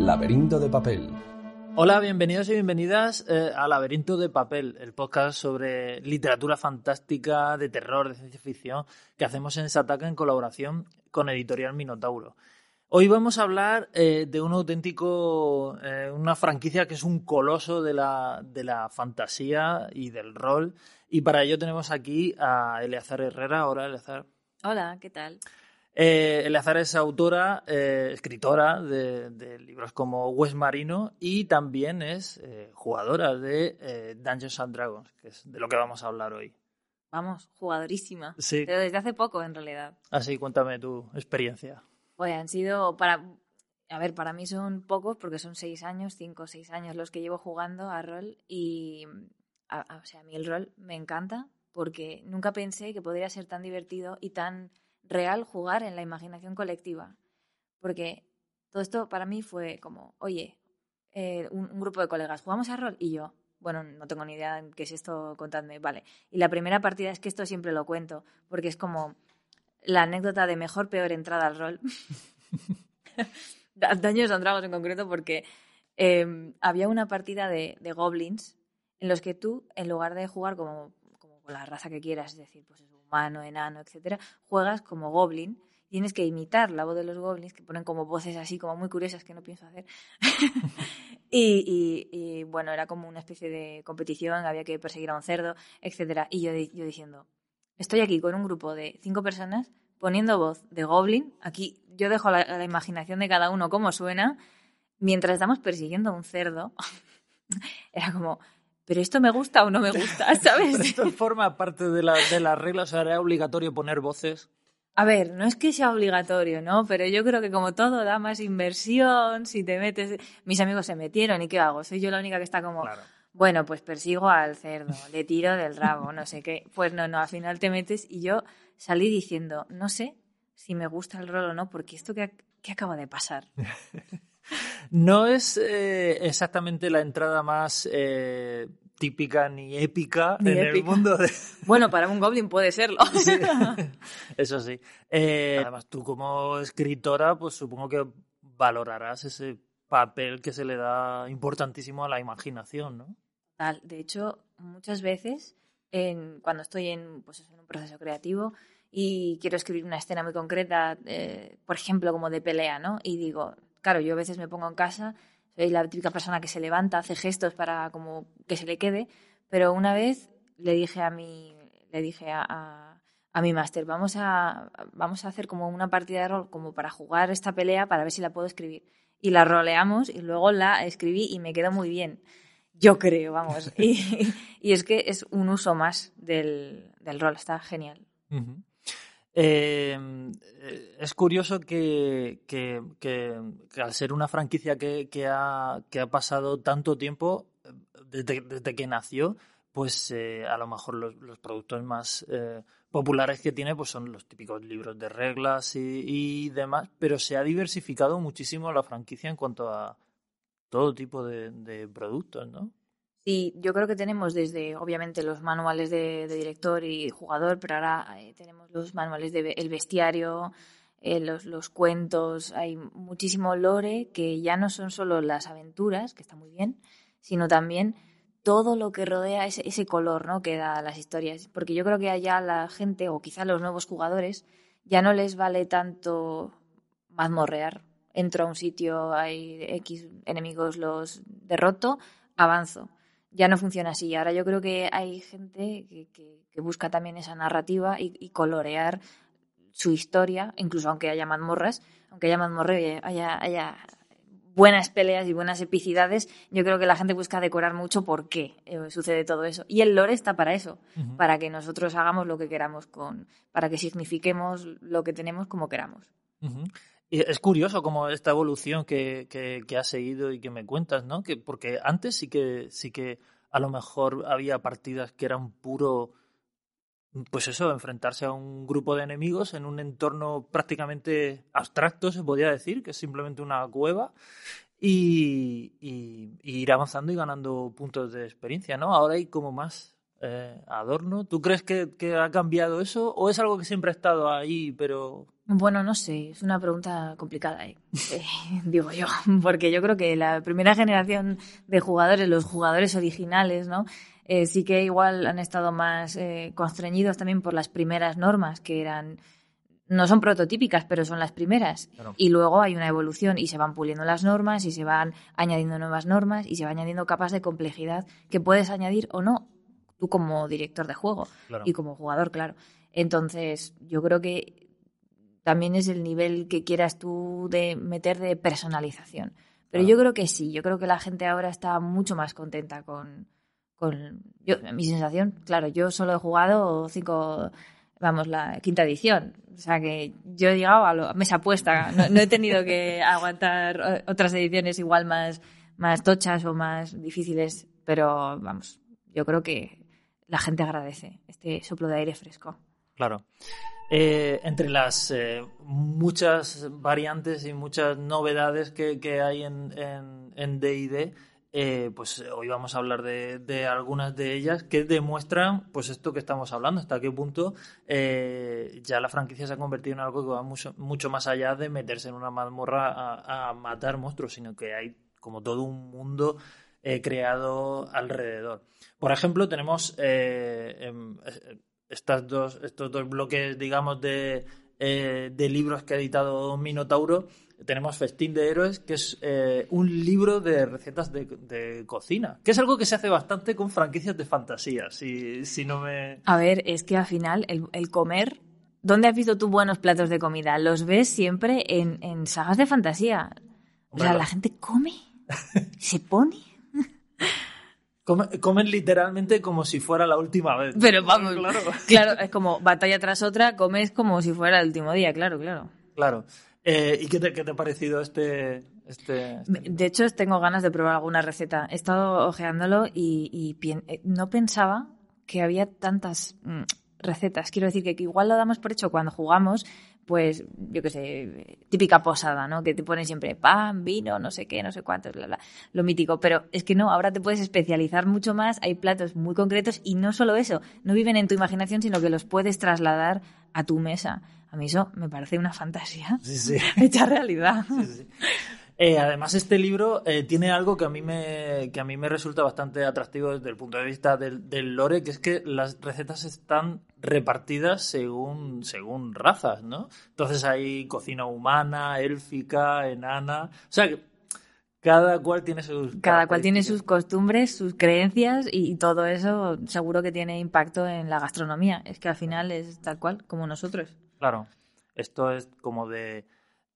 Laberinto de papel. Hola, bienvenidos y bienvenidas eh, a Laberinto de Papel, el podcast sobre literatura fantástica, de terror, de ciencia ficción, que hacemos en Sataka en colaboración con Editorial Minotauro. Hoy vamos a hablar eh, de un auténtico, eh, una franquicia que es un coloso de la, de la fantasía y del rol. Y para ello tenemos aquí a Eleazar Herrera. Hola, Eleazar. Hola, ¿qué tal? Eh, Eleazar es autora, eh, escritora de, de libros como West Marino y también es eh, jugadora de eh, Dungeons and Dragons, que es de lo que vamos a hablar hoy. Vamos, jugadorísima. Sí. Pero desde hace poco, en realidad. Así, cuéntame tu experiencia. Pues han sido para... A ver, para mí son pocos porque son seis años, cinco o seis años los que llevo jugando a rol y... a- a- o sea, a mí el rol me encanta porque nunca pensé que podría ser tan divertido y tan real jugar en la imaginación colectiva. Porque todo esto para mí fue como, oye, eh, un, un grupo de colegas, ¿jugamos a rol? Y yo, bueno, no tengo ni idea de qué es esto, contadme. Vale. Y la primera partida es que esto siempre lo cuento, porque es como la anécdota de mejor, peor entrada al rol. Daños and Dragons en concreto, porque eh, había una partida de, de goblins en los que tú, en lugar de jugar como, como con la raza que quieras, es decir, pues es humano, enano, etcétera, juegas como goblin. Tienes que imitar la voz de los goblins, que ponen como voces así, como muy curiosas que no pienso hacer. y, y- y, bueno, era como una especie de competición, había que perseguir a un cerdo, etcétera. Y yo, di- yo diciendo, estoy aquí con un grupo de cinco personas poniendo voz de goblin. Aquí yo dejo a la, a la imaginación de cada uno cómo suena, mientras estamos persiguiendo a un cerdo. Era como, pero esto me gusta o no me gusta, Pero ¿sabes? esto forma parte de, la, de las reglas, era obligatorio poner voces. A ver, no es que sea obligatorio, ¿no? Pero yo creo que como todo da más inversión, si te metes... Mis amigos se metieron y ¿qué hago? Soy yo la única que está como... Claro. Bueno, pues persigo al cerdo, le tiro del rabo, no sé qué. Pues no, no, al final te metes y yo salí diciendo, no sé si me gusta el rol o no, porque esto que, que acaba de pasar. No es eh, exactamente la entrada más eh, típica ni épica Ni en el mundo de, Bueno, para un goblin puede serlo. Sí, eso sí. Eh, además, tú como escritora, pues supongo que valorarás ese papel que se le da importantísimo a la imaginación, ¿no? De hecho, muchas veces en- cuando estoy en, pues, en un proceso creativo y quiero escribir una escena muy concreta, eh, por ejemplo, como de pelea, ¿no? Y digo, claro, yo a veces me pongo en casa, soy la típica persona que se levanta, hace gestos para como que se le quede, pero una vez le dije a mi, le dije a, a, a mi máster, vamos a, vamos a hacer como una partida de rol como para jugar esta pelea para ver si la puedo escribir. Y la roleamos y luego la escribí y me quedó muy bien. Yo creo, vamos. Y, y es que es un uso más del, del rol, está genial. Eh, es curioso que, que- que- al ser una franquicia que, que ha, que ha pasado tanto tiempo eh, desde, desde que nació, pues eh, a lo mejor los, los productos más eh, populares que tiene pues son los típicos libros de reglas y, y demás, pero se ha diversificado muchísimo la franquicia en cuanto a todo tipo de, de productos, ¿no? Sí, yo creo que tenemos desde, obviamente, los manuales de, de director y jugador, pero ahora eh, tenemos los manuales de el bestiario, eh, los, los cuentos, hay muchísimo lore que ya no son solo las aventuras, que está muy bien, sino también todo lo que rodea ese, ese color ¿no? que da a las historias. Porque yo creo que allá la gente, o quizá los nuevos jugadores, ya no les vale tanto mazmorrear. Entro a un sitio, hay X enemigos, los derroto, avanzo. Ya no funciona así. Ahora yo creo que hay gente que, que- que busca también esa narrativa y, y colorear su historia, incluso aunque haya mazmorras, aunque haya mazmorras y haya, haya buenas peleas y buenas epicidades, yo creo que la gente busca decorar mucho por qué eh, sucede todo eso. Y el lore está para eso, para que nosotros hagamos lo que queramos con, para que signifiquemos lo que tenemos como queramos. Y es curioso como esta evolución que, que, que has seguido y que me cuentas, ¿no? Que, porque antes sí que, sí que a lo mejor había partidas que eran puro, pues eso, enfrentarse a un grupo de enemigos en un entorno prácticamente abstracto, se podría decir, que es simplemente una cueva, y, y- ir avanzando y ganando puntos de experiencia, ¿no? Ahora hay como más eh, adorno. ¿Tú crees que ha cambiado eso o es algo que siempre ha estado ahí, pero Bueno, no sé, es una pregunta complicada, ¿eh? Eh, digo yo, porque yo creo que la primera generación de jugadores, los jugadores originales, ¿no? Eh, sí que igual han estado más constreñidos también por las primeras normas, que eran, no son prototípicas, pero son las primeras. Y luego hay una evolución y se van puliendo las normas y se van añadiendo nuevas normas y se va añadiendo capas de complejidad que puedes añadir o no, tú como director de juego y como jugador, claro. Entonces, yo creo que también es el nivel que quieras tú de meter de personalización. Pero yo creo que sí, yo creo que la gente ahora está mucho más contenta con, con yo, mi sensación, claro, yo solo he jugado cinco, vamos, la quinta edición. O sea que yo he llegado a, lo, mesa puesta, no, no, he tenido que aguantar otras ediciones igual más, más tochas o más difíciles, pero vamos, yo creo que la gente agradece este soplo de aire fresco. Claro. Eh, entre las eh, muchas variantes y muchas novedades que, hay en D&D, eh, pues hoy vamos a hablar de, algunas de ellas que demuestran pues esto que estamos hablando, hasta qué punto ya la franquicia se ha convertido en algo que va mucho, más allá de meterse en una mazmorra a, a matar monstruos, sino que hay como todo un mundo creado alrededor. Por ejemplo, tenemos em, estas dos, estos dos bloques, digamos, de, eh, de libros que ha editado Minotauro, tenemos Festín de Héroes, que es eh, un libro de recetas de, cocina, que es algo que se hace bastante con franquicias de fantasía, si, si no me... A ver, es que al final el, comer... ¿Dónde has visto tú buenos platos de comida? Los ves siempre en, en sagas de fantasía. O sea, la gente come, se pone Comen, literalmente como si fuera la última vez. Pero vamos, claro. es como batalla tras otra, comes como si fuera el último día, claro, claro. Claro. Eh, ¿Y qué te, qué te, ha parecido este, este, este De hecho, tengo ganas de probar alguna receta. He estado ojeándolo y, eh, no pensaba que había tantas mm, recetas. Quiero decir que, que, igual lo damos por hecho cuando jugamos, pues, yo qué sé, típica posada, ¿no? Que te ponen siempre pan, vino, no sé qué, no sé cuánto, bla, bla, lo mítico. Pero es que no, ahora te puedes especializar mucho más, hay platos muy concretos y no solo eso, no viven en tu imaginación, sino que los puedes trasladar a tu mesa. A mí eso me parece una fantasía sí, sí. hecha realidad. Sí, eh, además, este libro eh, tiene algo que a, mí me, que a mí me resulta bastante atractivo desde el punto de vista del, lore, que es que las recetas están repartidas según, según razas, ¿no? Entonces hay cocina humana, élfica, enana. O sea, cada cual tiene sus. Cada cual tiene sus costumbres, sus creencias y, todo eso seguro que tiene impacto en la gastronomía. Es que al final es tal cual como nosotros. Claro. Esto es como de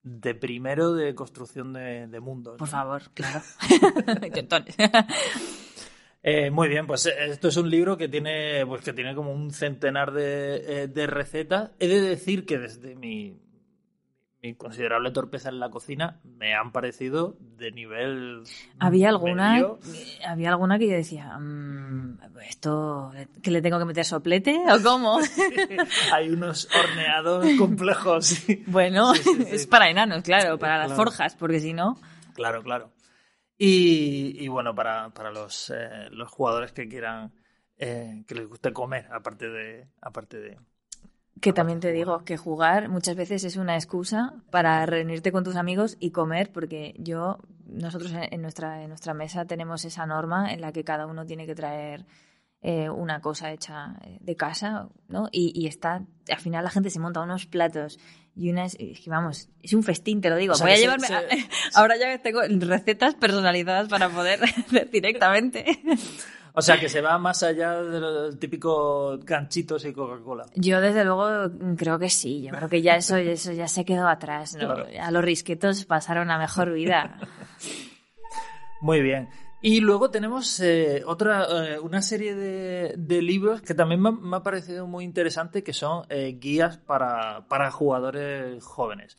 de primero de construcción de, de mundos. Por favor, claro. eh, muy bien, pues eh, esto es un libro que tiene, pues que tiene como un centenar de, eh, de recetas. He de decir que desde mi, mi considerable torpeza en la cocina me han parecido de nivel. Había alguna, había alguna que yo decía, mm, esto, que le tengo que meter soplete o cómo. hay unos horneados complejos. bueno, es para enanos, claro, para las forjas, porque si no. Claro, claro. Y, bueno, para, para los, eh, los jugadores que quieran, eh, que les guste comer, aparte de, aparte de, que también te digo que jugar muchas veces es una excusa para reunirte con tus amigos y comer, porque yo, nosotros en nuestra, en nuestra mesa tenemos esa norma en la que cada uno tiene que traer eh, una cosa hecha eh, de casa, ¿no? Y, está, al final la gente se monta unos platos y unas, es que vamos, es un festín, te lo digo. Voy a llevarme, ahora ya tengo recetas personalizadas para poder hacer directamente. O sea, que se va más allá de los típicos ganchitos y Coca-Cola. Yo, desde luego, creo que sí. Yo creo que ya eso, eso ya se quedó atrás. ¿no? A los risquetos pasaron a mejor vida. Muy bien. Y luego tenemos eh, otra, eh, una serie de, libros que también me, ha parecido muy interesante, que son eh, guías para, para jugadores jóvenes.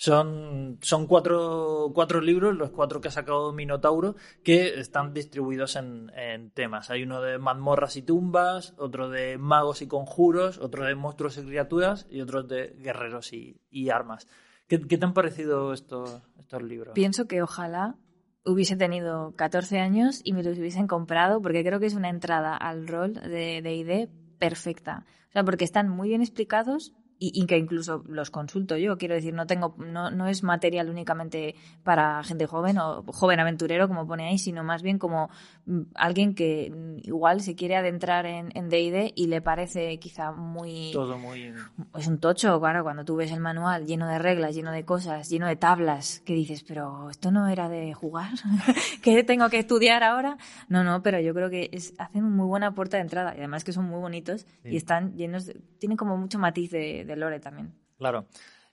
Son, son cuatro, cuatro libros, los cuatro que ha sacado Minotauro, que están distribuidos en, temas. Hay uno de mazmorras y tumbas, otro de magos y conjuros, otro de monstruos y criaturas y otro de guerreros y, armas. ¿Qué, te han parecido estos, estos libros? Pienso que ojalá hubiese tenido 14 años y me los hubiesen comprado porque creo que es una entrada al rol de D&D perfecta. O sea, porque están muy bien explicados, y, que incluso los consulto yo. Quiero decir, no tengo, no, no es material únicamente para gente joven o joven aventurero, como pone ahí, sino más bien como mm, alguien que mm, igual se quiere adentrar en D&D y le parece quizá muy... Todo muy... Es un tocho, claro, cuando tú ves el manual lleno de reglas, lleno de cosas, lleno de tablas, que dices, pero esto no era de jugar, ¿qué tengo que estudiar ahora? No, no, pero yo creo que es, hacen muy buena puerta de entrada y además que son muy bonitos y están llenos, de, tienen como mucho matiz de de Lore también. Claro.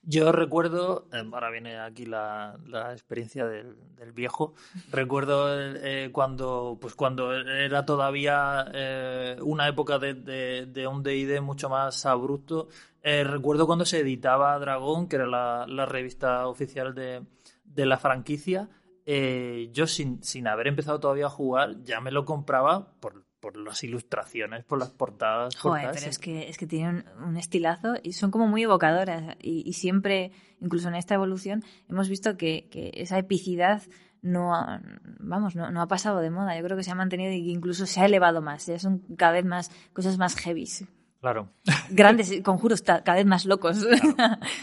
Yo recuerdo, eh, ahora viene aquí la, experiencia del, viejo, recuerdo eh, cuando, pues cuando era todavía eh, una época de, de, un D&D mucho más abrupto, recuerdo cuando se editaba Dragón, que era la, revista oficial de, la franquicia, yo sin, sin haber empezado todavía a jugar ya me lo compraba por, por las ilustraciones, por las portadas. Joder, pero es que, es que tienen un estilazo y son como muy evocadoras. Y, siempre, incluso en esta evolución, hemos visto que, esa epicidad no ha, vamos, no, ha pasado de moda. Yo creo que se ha mantenido e incluso se ha elevado más. Ya son cada vez más cosas más heavy. Claro. Grandes conjuros cada vez más locos.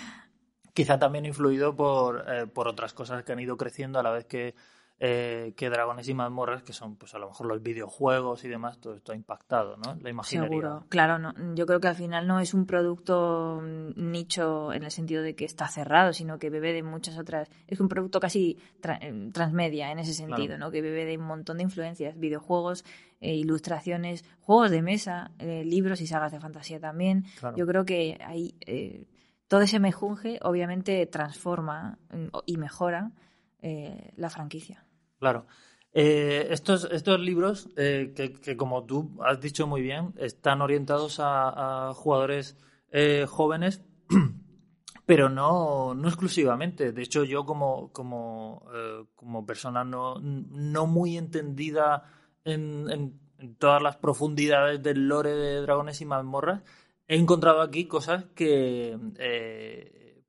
Quizá también influido por, eh, por otras cosas que han ido creciendo a la vez que eh, que Dragones y Mazmorras, que son pues a lo mejor los videojuegos y demás, todo esto ha impactado, ¿no? La imaginería. Seguro, claro, no, yo creo que al final no es un producto nicho en el sentido de que está cerrado, sino que bebe de muchas otras, es un producto casi eh, transmedia en ese sentido, ¿no? Que bebe de un montón de influencias, videojuegos, eh, ilustraciones, juegos de mesa, libros y sagas de fantasía también. Yo creo que ahí todo ese mejunje obviamente transforma mm, y mejora la franquicia. Claro. Eh, estos, estos libros, eh, que, como tú has dicho muy bien, están orientados a, jugadores eh, jóvenes, pero no, no exclusivamente. De hecho, yo como, como, como persona no, no muy entendida en, en, todas las profundidades del lore de dragones y mazmorras, he encontrado aquí cosas que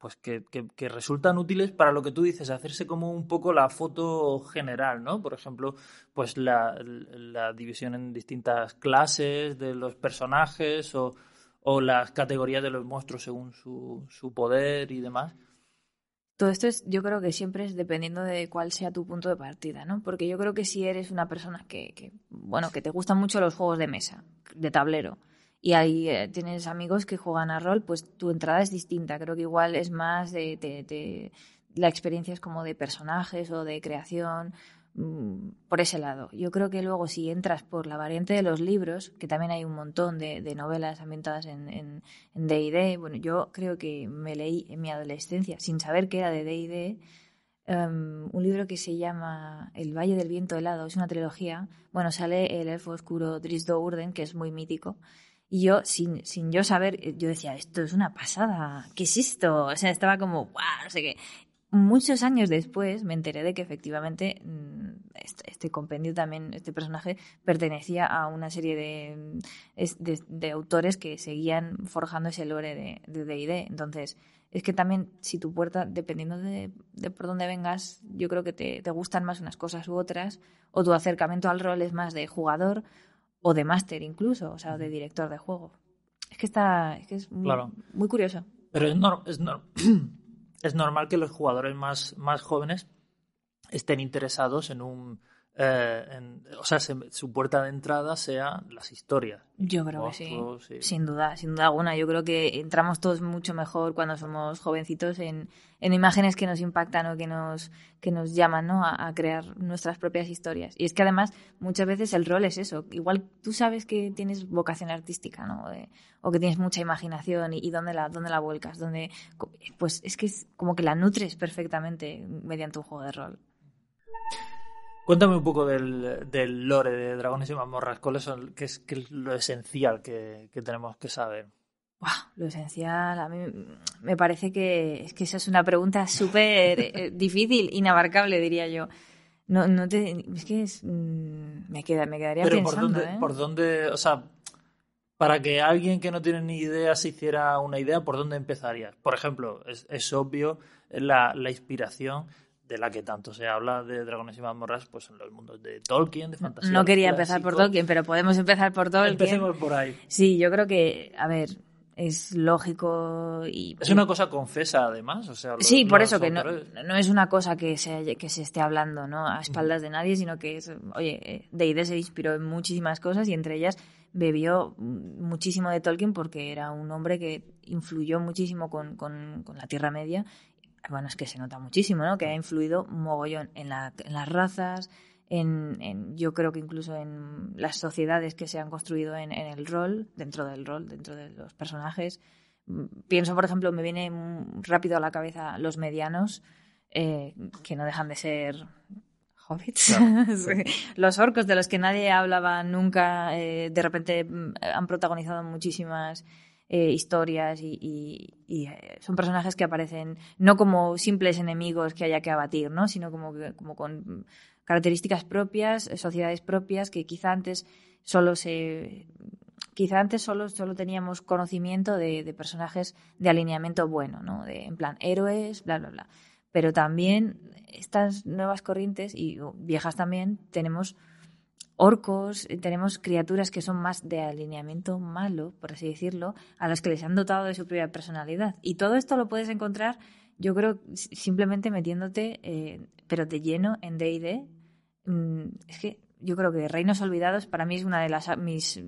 pues que, que, resultan útiles para lo que tú dices, hacerse como un poco la foto general, ¿no? Por ejemplo, pues la, división en distintas clases de los personajes o, o, las categorías de los monstruos según su, su poder y demás. Todo esto es, yo creo que siempre es dependiendo de cuál sea tu punto de partida, ¿no? Porque yo creo que si eres una persona que bueno, que te gustan mucho los juegos de mesa, de tablero, y ahí eh, tienes amigos que juegan a rol, pues tu entrada es distinta. Creo que igual es más de, la experiencia es como de personajes o de creación mm, por ese lado. Yo creo que luego si entras por la variante de los libros, que también hay un montón de, novelas ambientadas en D&D, bueno, yo creo que me leí en mi adolescencia, sin saber que era de D&D, em, un libro que se llama El Valle del Viento Helado, es una trilogía. Bueno, sale el elfo oscuro Drisdo Urden, que es muy mítico, y yo, sin, sin yo saber, eh, yo decía, esto es una pasada, ¿qué es esto? O sea, estaba como, ¡guau! No sé qué. Muchos años después me enteré de que efectivamente mm, este, este, compendio también, este personaje, pertenecía a una serie de, de, autores que seguían forjando ese lore de D&D. Entonces, es que también si tu puerta, dependiendo de, de por dónde vengas, yo creo que te, te, gustan más unas cosas u otras, o tu acercamiento al rol es más de jugador, o de máster incluso, o sea, de director de juego. Es que está, es que es muy, muy curioso. Pero es, es, es normal que los jugadores más, más jóvenes estén interesados en un eh, o sea, su puerta de entrada sea las historias. Yo creo que sí. Sin duda, sin duda alguna. Yo creo que entramos todos mucho mejor cuando somos jovencitos en, en imágenes que nos impactan o que nos, que nos llaman ¿no? a, crear nuestras propias historias. Y es que además muchas veces el rol es eso. Igual tú sabes que tienes vocación artística ¿no? o que tienes mucha imaginación y, dónde, la, dónde la vuelcas. Dónde, pues es que es como que la nutres perfectamente mediante un juego de rol. Cuéntame un poco del, del lore de Dragones y Mazmorras. ¿Cuál es, qué es, lo esencial que, tenemos que saber? lo esencial, a mí me parece que es que esa es una pregunta súper eh, difícil, inabarcable, diría yo. No, no te, es que mm, me, queda, me quedaría Pero pensando. ¿por dónde, ¿eh? ¿por dónde, o sea, para que alguien que no tiene ni idea se hiciera una idea, ¿por dónde empezarías? Por ejemplo, es, es obvio la, la inspiración de la que tanto se habla de Dragones y Mazmorras, pues en los mundos de Tolkien, de fantasía. No quería empezar por Tolkien, pero podemos empezar por Tolkien. Empecemos por ahí. Sí, yo creo que, a ver, es lógico y... Es una cosa confesa, además, o sea... sí, por eso que no, no, es una cosa que se, que se esté hablando ¿no? a espaldas de nadie, sino que es, oye, Deide se inspiró en muchísimas cosas y entre ellas bebió muchísimo de Tolkien porque era un hombre que influyó muchísimo con, con, con la Tierra Media. Bueno, es que se nota muchísimo, ¿no? Que ha influido mogollón en, la, en las razas, en, en, yo creo que incluso en las sociedades que se han construido en, en, el rol, dentro del rol, dentro de los personajes. Pienso, por ejemplo, me viene rápido a la cabeza los medianos, eh, que no dejan de ser hobbits. los orcos de los que nadie hablaba nunca, eh, de repente mm, han protagonizado muchísimas eh, historias y, y, son personajes que aparecen no como simples enemigos que haya que abatir, ¿no? sino como, como con características propias, eh, sociedades propias que quizá antes solo se quizá antes solo, solo teníamos conocimiento de, personajes de alineamiento bueno, ¿no? De, en plan, héroes, bla, bla, bla. Pero también estas nuevas corrientes, y viejas también, tenemos orcos, eh, tenemos criaturas que son más de alineamiento malo, por así decirlo, a las que les han dotado de su propia personalidad. Y todo esto lo puedes encontrar, yo creo, simplemente metiéndote, eh, pero de lleno en D&D, Mm, es que yo creo que Reinos Olvidados para mí es una de las mis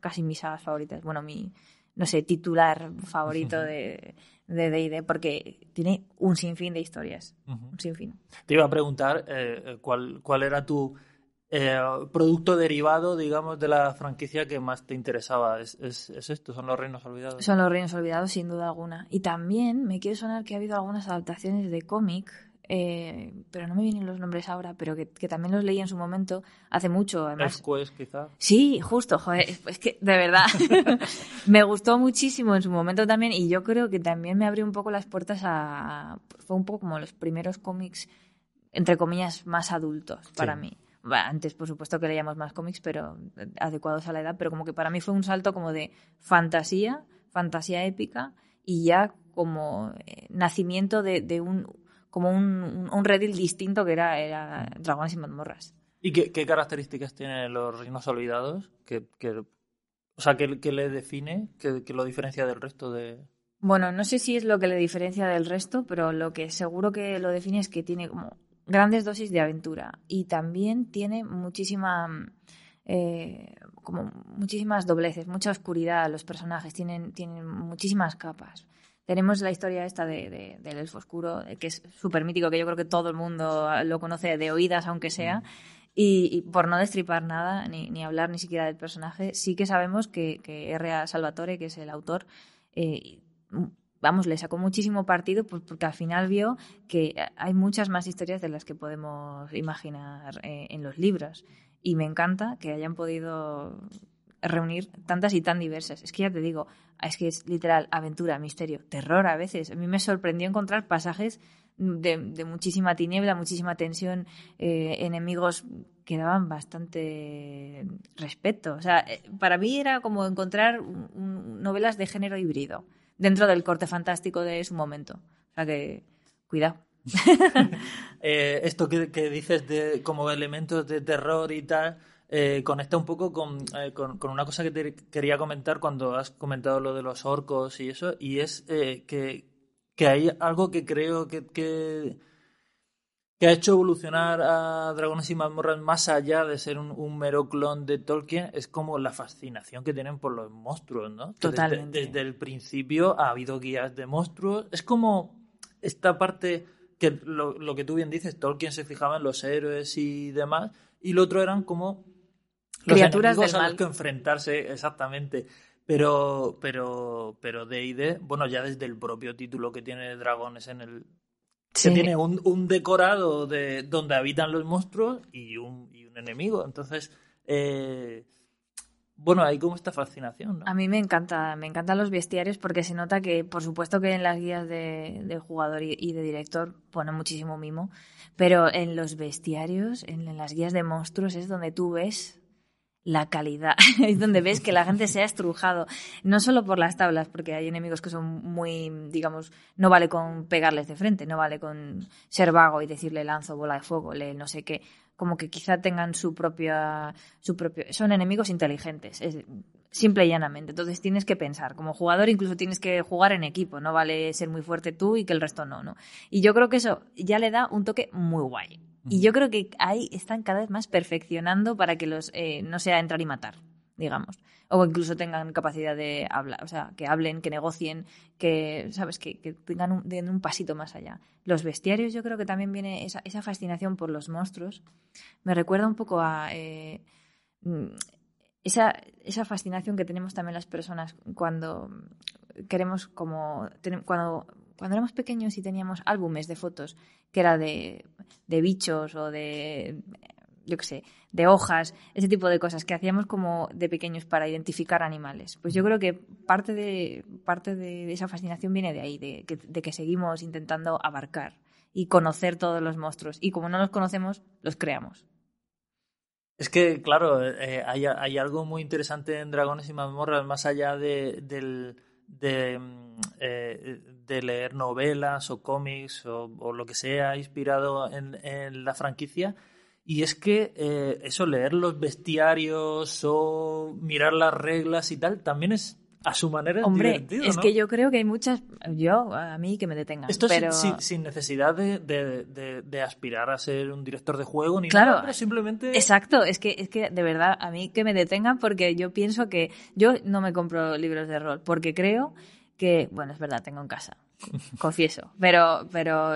casi mis sagas favoritas. Bueno, mi no sé, titular favorito de de D&D porque tiene un sinfín de historias, un sinfín. Te iba a preguntar eh, cuál cuál era tu eh, producto derivado, digamos, de la franquicia que más te interesaba. ¿Es, ¿Es, esto? ¿Son los Reinos Olvidados? Son los Reinos Olvidados, sin duda alguna. Y también me quiere sonar que ha habido algunas adaptaciones de cómic eh, pero no me vienen los nombres ahora, pero que, también los leí en su momento, hace mucho. Además. quizá. Sí, justo, joder, es que de verdad me gustó muchísimo en su momento también y yo creo que también me abrió un poco las puertas a. Fue un poco como los primeros cómics, entre comillas, más adultos para mí. Antes, por supuesto, que leíamos más cómics, pero adecuados a la edad, pero como que para mí fue un salto como de fantasía, fantasía épica y ya como eh, nacimiento de un como un, un redil distinto que era, era Dragones y mazmorras. ¿Y qué, qué características tienen los reinos olvidados? Que, que, o sea, ¿qué, qué le define? ¿Qué, ¿Qué, lo diferencia del resto de...? Bueno, no sé si es lo que le diferencia del resto, pero lo que seguro que lo define es que tiene como grandes dosis de aventura y también tiene muchísima... Eh, como muchísimas dobleces, mucha oscuridad los personajes, tienen, tienen muchísimas capas. Tenemos la historia esta de, del elfo oscuro, que es súper mítico, que yo creo que todo el mundo lo conoce de oídas, aunque sea. Y, por no destripar nada, ni, ni, hablar ni siquiera del personaje, sí que sabemos que, que R.A. Salvatore, que es el autor, eh, vamos, le sacó muchísimo partido pues, porque al final vio que hay muchas más historias de las que podemos imaginar eh, en los libros. Y me encanta que hayan podido reunir tantas y tan diversas. Es que ya te digo, es que es literal aventura, misterio, terror a veces. A mí me sorprendió encontrar pasajes de, muchísima tiniebla, muchísima tensión, eh, enemigos que daban bastante respeto. O sea, eh, para mí era como encontrar novelas de género híbrido dentro del corte fantástico de su momento. O sea que, cuidado. Eh, esto que, que, dices de como elementos de terror y tal, eh, conecta un poco eh, con, con, una cosa que te quería comentar cuando has comentado lo de los orcos y eso, y es que, que, hay algo que creo que, ha hecho evolucionar a Dragones y Mazmorras más allá de ser un, mero clon de Tolkien, es como la fascinación que tienen por los monstruos, ¿no? Totalmente. Desde, el principio ha habido guías de monstruos, es como esta parte que lo, lo que tú bien dices, Tolkien se fijaba en los héroes y demás, y lo otro eran como criaturas del mal. que enfrentarse, exactamente. Pero, pero, pero D&D, bueno, ya desde el propio título que tiene Dragones en el... Se tiene un, un, decorado de donde habitan los monstruos y un, y un enemigo. Entonces, eh, bueno, hay como esta fascinación, ¿no? A mí me encanta, me encantan los bestiarios porque se nota que, por supuesto que en las guías de, de jugador y, de director pone muchísimo mimo, pero en los bestiarios, en las guías de monstruos es donde tú ves la calidad. es donde ves que la gente se ha estrujado. No solo por las tablas, porque hay enemigos que son muy, digamos, no vale con pegarles de frente, no vale con ser vago y decirle lanzo bola de fuego, le no sé qué. Como que quizá tengan su propia, su propio, son enemigos inteligentes. Simple y llanamente. Entonces tienes que pensar. Como jugador incluso tienes que jugar en equipo. No vale ser muy fuerte tú y que el resto no, ¿no? Y yo creo que eso ya le da un toque muy guay. Y yo creo que ahí están cada vez más perfeccionando para que los eh, no sea entrar y matar, digamos. O incluso tengan capacidad de hablar, o sea, que hablen, que negocien, que, ¿sabes? Que, tengan un, un, pasito más allá. Los bestiarios, yo creo que también viene esa, esa fascinación por los monstruos. Me recuerda un poco a. Eh, mm, esa, esa fascinación que tenemos también las personas cuando queremos como cuando cuando éramos pequeños y teníamos álbumes de fotos que era de, de bichos o de yo qué sé, de hojas, ese tipo de cosas que hacíamos como de pequeños para identificar animales. Pues yo creo que parte de, parte de esa fascinación viene de ahí, de que, de que seguimos intentando abarcar y conocer todos los monstruos. Y como no los conocemos, los creamos. Es que, claro, eh, hay, hay, algo muy interesante en Dragones y Mazmorras, más allá de, del, de, mm, eh, de, leer novelas o cómics o, lo que sea inspirado en, en la franquicia. Y es que eh, eso, leer los bestiarios o mirar las reglas y tal, también es a su manera Hombre, es que yo creo que hay muchas. Yo, a mí que me detengan. Esto pero... sin, sin, necesidad de, de, de, aspirar a ser un director de juego ni claro, nada, simplemente. Exacto, es que, es que de verdad, a mí que me detengan porque yo pienso que. Yo no me compro libros de rol porque creo que. Bueno, es verdad, tengo en casa. confieso. Pero, pero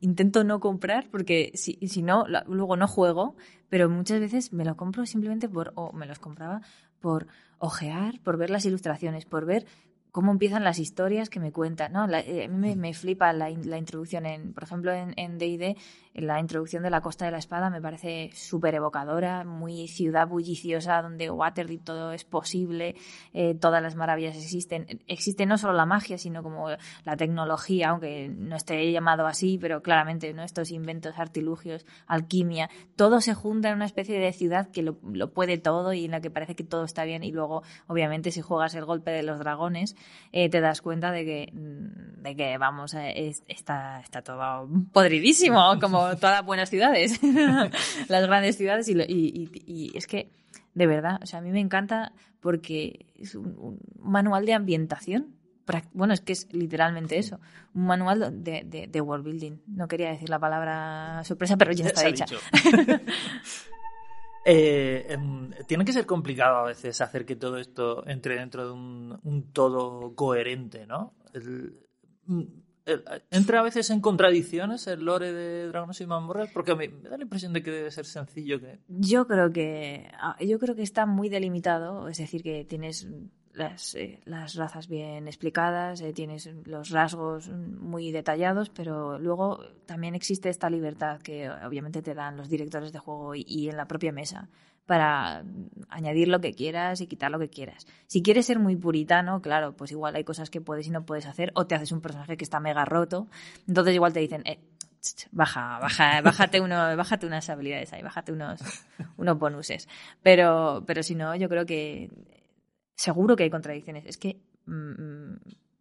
intento no comprar porque si, si no, luego no juego. Pero muchas veces me lo compro simplemente por. O me los compraba por ojear, por ver las ilustraciones, por ver cómo empiezan las historias que me cuentan. ¿no? Eh, a mí me, flipa la, introducción, en, por ejemplo, en D&D, la introducción de la Costa de la Espada me parece súper evocadora, muy ciudad bulliciosa, donde Waterdeep todo es posible, eh, todas las maravillas existen. Existe no solo la magia, sino como la tecnología, aunque no esté llamado así, pero claramente ¿no? estos inventos, artilugios, alquimia, todo se junta en una especie de ciudad que lo, puede todo y en la que parece que todo está bien. Y luego, obviamente, si juegas el golpe de los dragones, eh, te das cuenta de que, mm, de que vamos, eh, está, está todo podridísimo, como todas las buenas ciudades, las grandes ciudades, y, es que, de verdad, o sea, a mí me encanta porque es un, manual de ambientación. Bueno, es que es literalmente eso, un manual de, de, world building. No quería decir la palabra sorpresa, pero ya está dicha. Eh, em, tiene que ser complicado a veces hacer que todo esto entre dentro de un, todo coherente, ¿no? El, eh, entra a veces en contradicciones el lore de Dragones y Mazmorras porque me, da la impresión de que debe ser sencillo que yo creo que ah, yo creo que está muy delimitado es decir que tienes las, eh, las razas bien explicadas eh, tienes los rasgos muy detallados pero luego también existe esta libertad que obviamente te dan los directores de juego y en la propia mesa para añadir lo que quieras y quitar lo que quieras. Si quieres ser muy puritano, claro, pues igual hay cosas que puedes y no puedes hacer, o te haces un personaje que está mega roto, entonces igual te dicen, eh, baja, baja, bájate uno, bájate unas habilidades ahí, bájate unos, unos bonuses. Pero, pero si no, yo creo que seguro que hay contradicciones. Es que mm,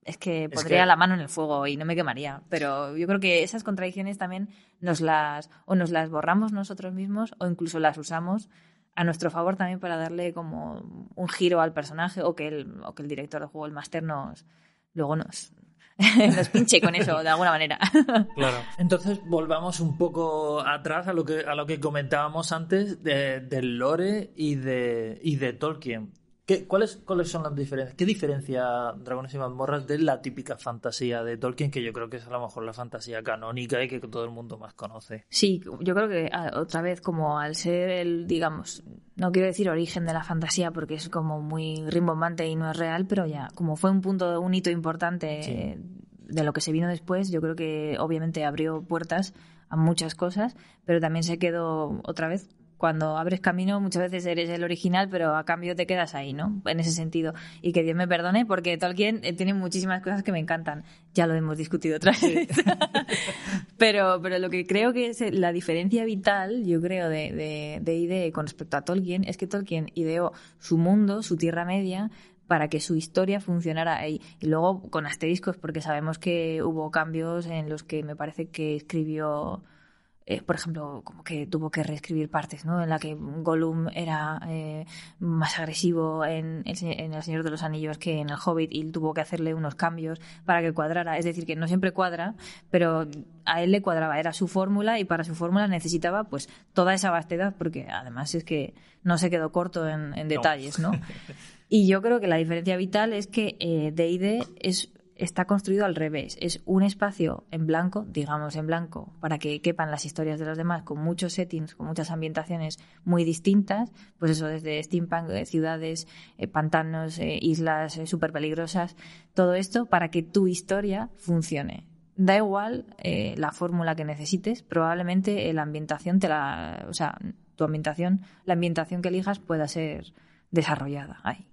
es que pondría la mano en el fuego y no me quemaría. Pero yo creo que esas contradicciones también nos las, o nos las borramos nosotros mismos, o incluso las usamos a nuestro favor también para darle como un giro al personaje o que el, o que el director de juego, el máster, nos luego nos, nos pinche con eso de alguna manera. Claro. Entonces volvamos un poco atrás a lo que a lo que comentábamos antes de, del lore y de y de Tolkien. ¿Cuáles, ¿Cuáles son las diferencias? ¿Qué diferencia Dragones y mazmorras de la típica fantasía de Tolkien, que yo creo que es a lo mejor la fantasía canónica y que todo el mundo más conoce? Sí, yo creo que otra vez, como al ser el, digamos, no quiero decir origen de la fantasía porque es como muy rimbombante y no es real, pero ya, como fue un punto, un hito importante de lo que se vino después, yo creo que obviamente abrió puertas a muchas cosas, pero también se quedó otra vez cuando abres camino muchas veces eres el original, pero a cambio te quedas ahí, ¿no? En ese sentido. Y que Dios me perdone porque Tolkien eh, tiene muchísimas cosas que me encantan. Ya lo hemos discutido otra vez. pero, pero lo que creo que es la diferencia vital, yo creo, de, de, de con respecto a Tolkien es que Tolkien ideó su mundo, su Tierra Media, para que su historia funcionara ahí. Y luego con asteriscos, porque sabemos que hubo cambios en los que me parece que escribió eh, por ejemplo, como que tuvo que reescribir partes, ¿no? En la que Gollum era eh, más agresivo en el, en el, Señor de los Anillos que en El Hobbit y tuvo que hacerle unos cambios para que cuadrara. Es decir, que no siempre cuadra, pero a él le cuadraba, era su fórmula y para su fórmula necesitaba pues toda esa vastedad, porque además es que no se quedó corto en, detalles, ¿no? Y yo creo que la diferencia vital es que D&D es está construido al revés. Es un espacio en blanco, digamos en blanco, para que quepan las historias de los demás, con muchos settings, con muchas ambientaciones muy distintas, pues eso, desde steampunk, eh, ciudades, eh, pantanos, eh, islas súper peligrosas, todo esto para que tu historia funcione. Da igual la fórmula que necesites, probablemente la ambientación te la, o sea, tu ambientación, la ambientación que elijas pueda ser desarrollada ahí.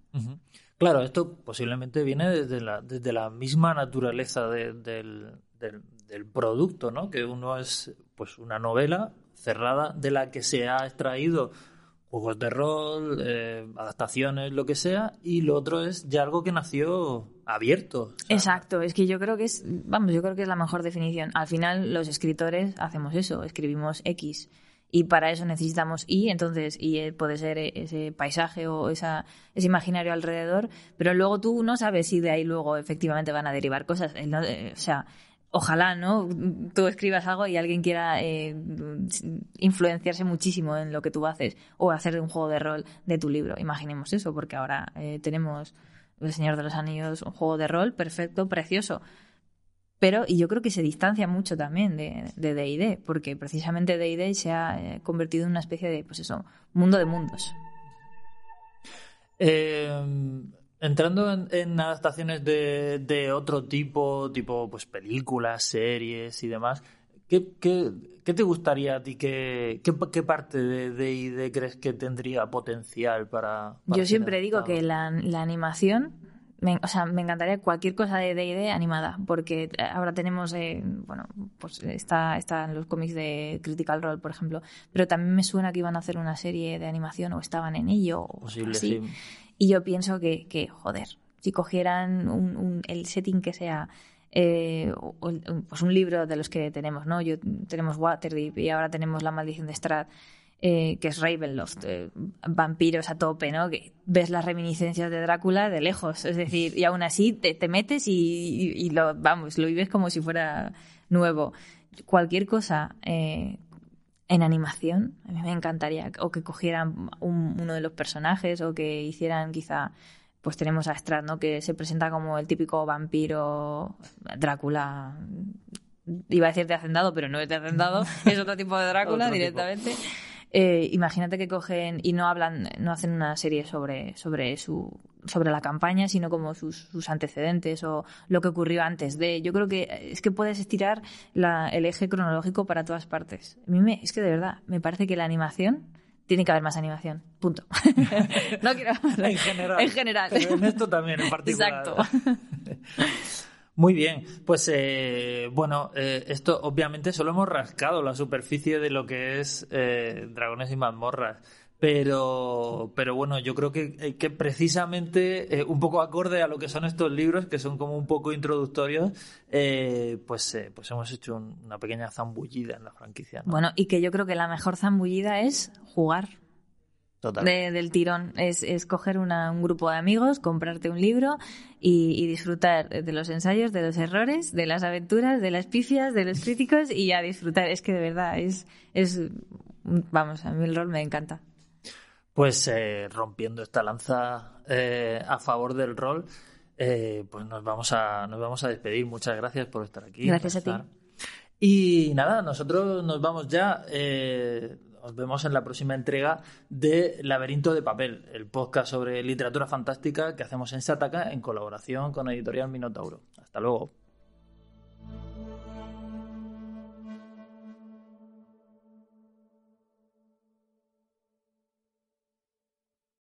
Claro, esto posiblemente viene desde la, desde la misma naturaleza del, del, producto, ¿no? Que uno es pues una novela cerrada de la que se ha extraído juegos de rol, eh, adaptaciones, lo que sea, y lo otro es ya algo que nació abierto. Exacto, es que yo creo que es, vamos, yo creo que es la mejor definición. Al final los escritores hacemos eso, escribimos X y para eso necesitamos Y, entonces Y eh, puede ser eh, ese paisaje o esa, ese imaginario alrededor, pero luego tú no sabes si de ahí luego efectivamente van a derivar cosas. Eh, o sea, ojalá, ¿no? Tú escribas algo y alguien quiera influenciarse muchísimo en lo que tú haces o hacer un juego de rol de tu libro. Imaginemos eso, porque ahora tenemos El Señor de los Anillos, un juego de rol perfecto, precioso pero, y yo creo que se distancia mucho también de D&D, porque precisamente D&D se ha eh, convertido en una especie de, pues eso, mundo de mundos. Eh, entrando en, adaptaciones de, otro tipo, tipo pues películas, series y demás, ¿qué, te gustaría a ti? ¿Qué, qué, parte de D&D crees que tendría potencial para...? yo siempre digo que la, la animación me, o sea, me encantaría cualquier cosa de D&D animada, porque ahora tenemos, eh, bueno, pues está, está en los cómics de Critical Role, por ejemplo, pero también me suena que iban a hacer una serie de animación o estaban en ello. Posible, sí. Y yo pienso que, que joder, si cogieran un, el setting que sea eh, pues un libro de los que tenemos, ¿no? Yo tenemos Waterdeep y ahora tenemos La maldición de Strahd eh, que es Ravenloft, eh, vampiros a tope, ¿no? Que ves las reminiscencias de Drácula de lejos, es decir, y aún así te, metes y, lo, vamos, lo vives como si fuera nuevo. Cualquier cosa eh, en animación, a mí me encantaría, o que cogieran uno de los personajes, o que hicieran quizá, pues tenemos a Strad, ¿no? Que se presenta como el típico vampiro Drácula iba a decir de hacendado, pero no es de hacendado, es otro tipo de Drácula directamente. Eh, imagínate que cogen y no hablan, no hacen una serie sobre, sobre su sobre la campaña, sino como sus, antecedentes o lo que ocurrió antes de. Yo creo que es que puedes estirar el eje cronológico para todas partes. A mí me, es que de verdad, me parece que la animación tiene que haber más animación. Punto. no quiero En general. En general. en esto también, en particular. Exacto. Muy bien, pues eh, bueno, eh, esto obviamente solo hemos rascado la superficie de lo que es eh, Dragones y mazmorras, pero, pero bueno, yo creo que, que precisamente un poco acorde a lo que son estos libros, que son como un poco introductorios, pues, pues hemos hecho una pequeña zambullida en la franquicia. Bueno, y que yo creo que la mejor zambullida es jugar del tirón. Es, es coger un grupo de amigos, comprarte un libro y, disfrutar de los ensayos, de los errores, de las aventuras, de las pifias, de los críticos y a disfrutar. Es que de verdad es, es vamos, a mí el rol me encanta. Pues eh, rompiendo esta lanza eh, a favor del rol, eh, pues nos vamos a nos vamos a despedir. Muchas gracias por estar aquí. Gracias a ti. Y nada, nosotros nos vamos ya. Nos vemos en la próxima entrega de Laberinto de Papel, el podcast sobre literatura fantástica que hacemos en Sataka en colaboración con Editorial Minotauro. Hasta luego.